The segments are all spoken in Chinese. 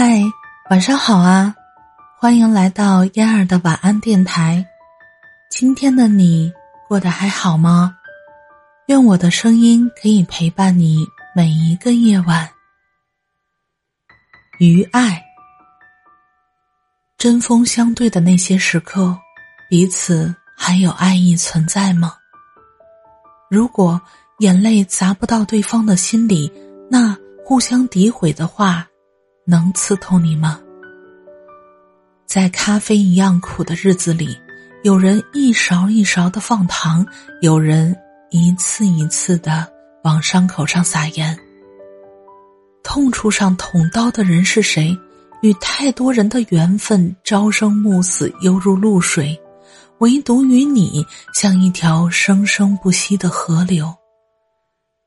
嗨，晚上好啊！欢迎来到嫣儿的晚安电台。今天的你过得还好吗？愿我的声音可以陪伴你每一个夜晚。于爱，针锋相对的那些时刻，彼此还有爱意存在吗？如果眼泪砸不到对方的心里，那互相诋毁的话。能刺痛你吗？在咖啡一样苦的日子里，有人一勺一勺的放糖，有人一次一次的往伤口上撒盐。痛处上捅刀的人是谁？与太多人的缘分朝生暮死，犹如露水，唯独与你像一条生生不息的河流。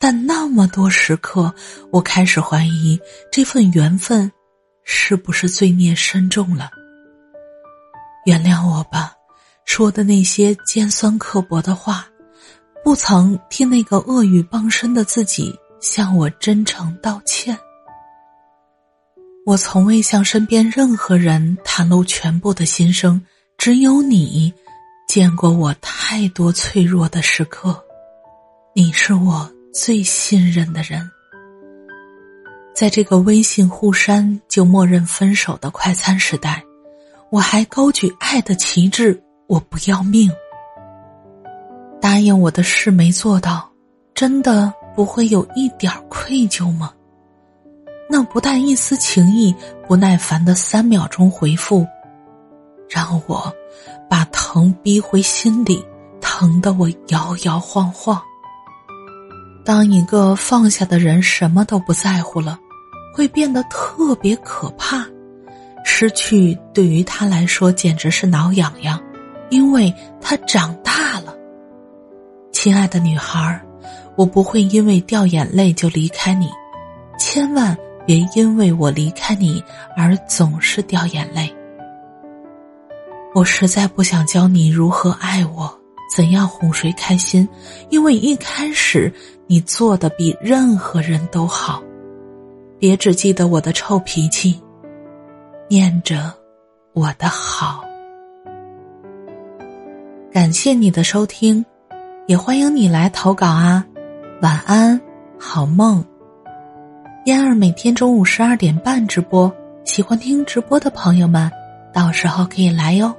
但那么多时刻，我开始怀疑这份缘分是不是罪孽深重了。原谅我吧，说的那些尖酸刻薄的话，不曾替那个恶语傍身的自己向我真诚道歉。我从未向身边任何人袒露全部的心声，只有你见过我太多脆弱的时刻，你是我。最信任的人，在这个微信互删就默认分手的快餐时代，我还高举爱的旗帜，我不要命。答应我的事没做到，真的不会有一点愧疚吗？那不带一丝情意、不耐烦的三秒钟回复，让我把疼逼回心里，疼得我摇摇晃晃。当一个放下的人什么都不在乎了，会变得特别可怕。失去对于他来说简直是挠痒痒，因为他长大了。亲爱的女孩我不会因为掉眼泪就离开你，千万别因为我离开你而总是掉眼泪。我实在不想教你如何爱我。怎样哄谁开心？因为一开始你做的比任何人都好。别只记得我的臭脾气，念着我的好。感谢你的收听，也欢迎你来投稿啊！晚安，好梦。嫣儿每天中午十二点半直播，喜欢听直播的朋友们，到时候可以来哟。